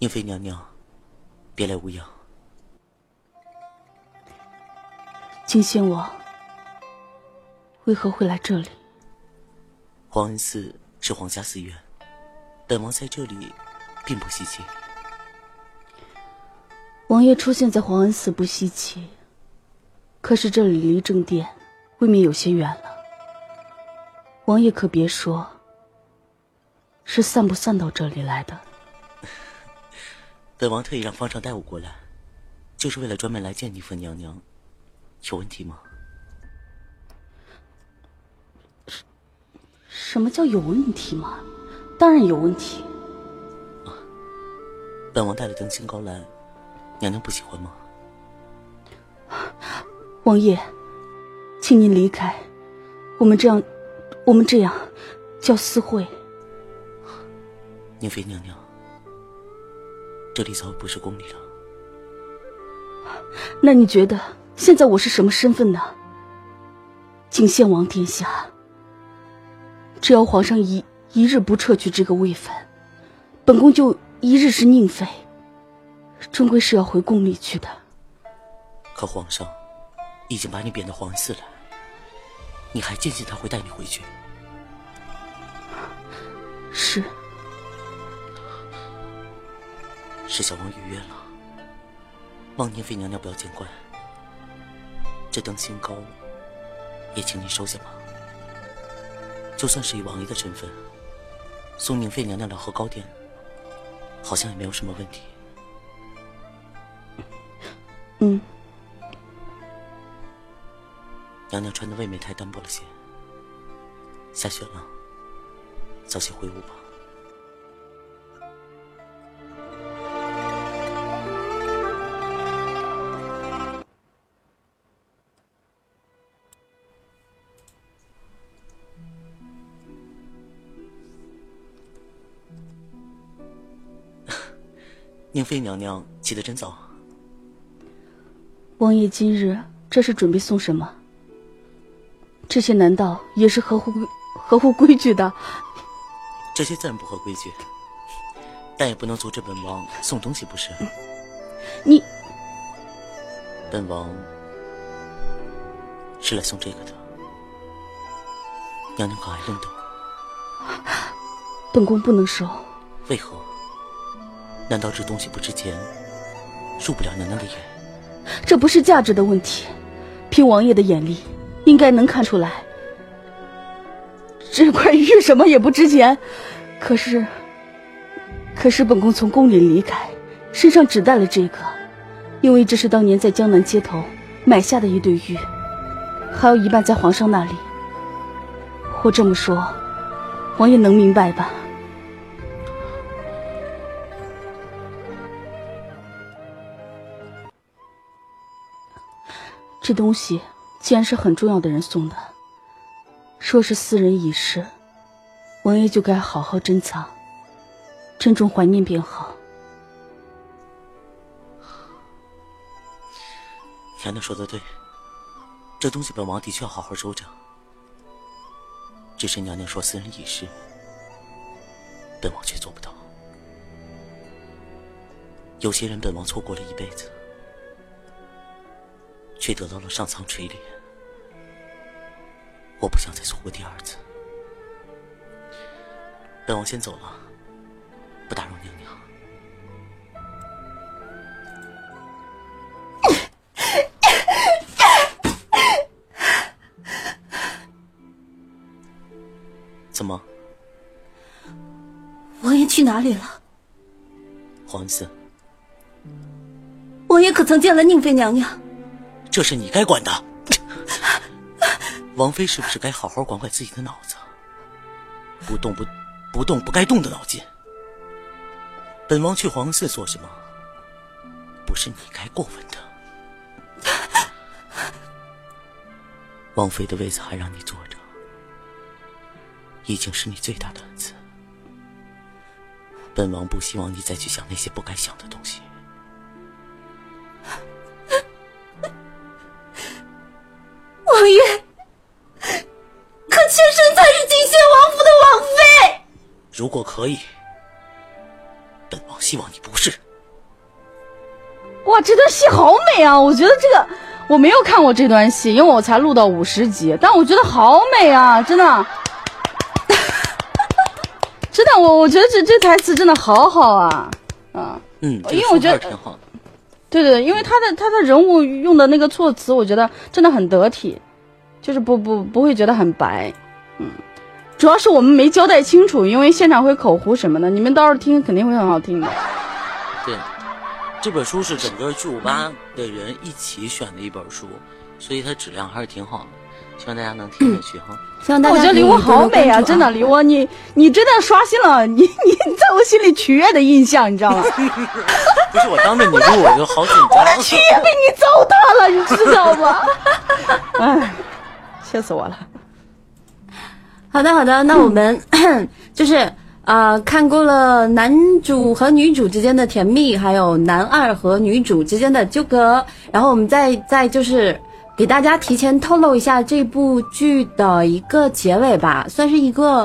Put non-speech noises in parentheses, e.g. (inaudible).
宁妃娘娘，别来无恙。金仙王为何会来这里？皇恩寺是皇家寺院，本王在这里并不稀奇。王爷出现在皇恩寺不稀奇，可是这里离正殿未免有些远了。王爷可别说，是散不散到这里来的？本王特意让方丈带我过来，就是为了专门来见宁妃娘娘。有问题吗？什什么叫有问题吗？当然有问题。本王带了登仙膏来，娘娘不喜欢吗？王爷，请您离开。我们这样，我们这样叫私会。宁妃娘娘，这里早已不是宫里了。那你觉得？现在我是什么身份呢？景献王殿下，只要皇上一一日不撤去这个位分，本宫就一日是宁妃，终归是要回宫里去的。可皇上已经把你贬到皇寺了，你还坚信他会带你回去？是。是小王逾越了，望宁妃娘娘不要见怪。这灯仙膏，也请您收下吧。就算是以王爷的身份，送宁妃娘娘两盒糕点，好像也没有什么问题。嗯。娘娘穿的未免太单薄了些。下雪了，早些回屋吧。宁妃娘娘起得真早。王爷今日这是准备送什么？这些难道也是合乎合乎规矩的？这些自然不合规矩，但也不能阻止本王送东西，不是？你，本王是来送这个的。娘娘可爱认得我？本宫不能收。为何？难道这东西不值钱，入不了娘娘的眼？这不是价值的问题，凭王爷的眼力，应该能看出来，这块玉什么也不值钱。可是，可是本宫从宫里离开，身上只带了这个，因为这是当年在江南街头买下的一对玉，还有一半在皇上那里。我这么说，王爷能明白吧？这东西既然是很重要的人送的，说是私人遗失，王爷就该好好珍藏，珍重怀念便好。娘娘说的对，这东西本王的确要好好收着。只是娘娘说私人遗失，本王却做不到。有些人本王错过了一辈子。却得到了上苍垂怜，我不想再错过第二次。本王先走了，不打扰娘娘。(coughs) 怎么？王爷去哪里了？皇子。王爷可曾见了宁妃娘娘？这是你该管的，(laughs) 王妃是不是该好好管管自己的脑子？不动不，不动不该动的脑筋。本王去皇寺做什么？不是你该过问的。(laughs) 王妃的位子还让你坐着，已经是你最大的恩赐。本王不希望你再去想那些不该想的东西。可妾身才是金仙王府的王妃。如果可以，本王。希望你不是。哇，这段戏好美啊！我觉得这个我没有看过这段戏，因为我才录到五十集，但我觉得好美啊，真的，(laughs) 真的，我我觉得这这台词真的好好啊，啊，嗯，因为我觉得挺好的。对对，因为他的他的人物用的那个措辞，我觉得真的很得体，就是不不不会觉得很白，嗯，主要是我们没交代清楚，因为现场会口胡什么的，你们到时候听肯定会很好听的。对，这本书是整个巨无霸的人一起选的一本书，所以它质量还是挺好的，希望大家能听下去哈。希望大家我觉得李可以窝好美啊，真的，梨窝你你真的刷新了你你在我心里取悦的印象，你知道吗？(laughs) 不是我当着你录，我就好紧张。取悦被你糟蹋了，你知道吗？(laughs) (laughs) 哎，气死我了。(laughs) 好的，好的，那我们、(coughs) 就是啊看过了男主和女主之间的甜蜜，还有男二和女主之间的纠葛，然后我们再再就是给大家提前透露一下这部剧的一个结尾吧，算是一个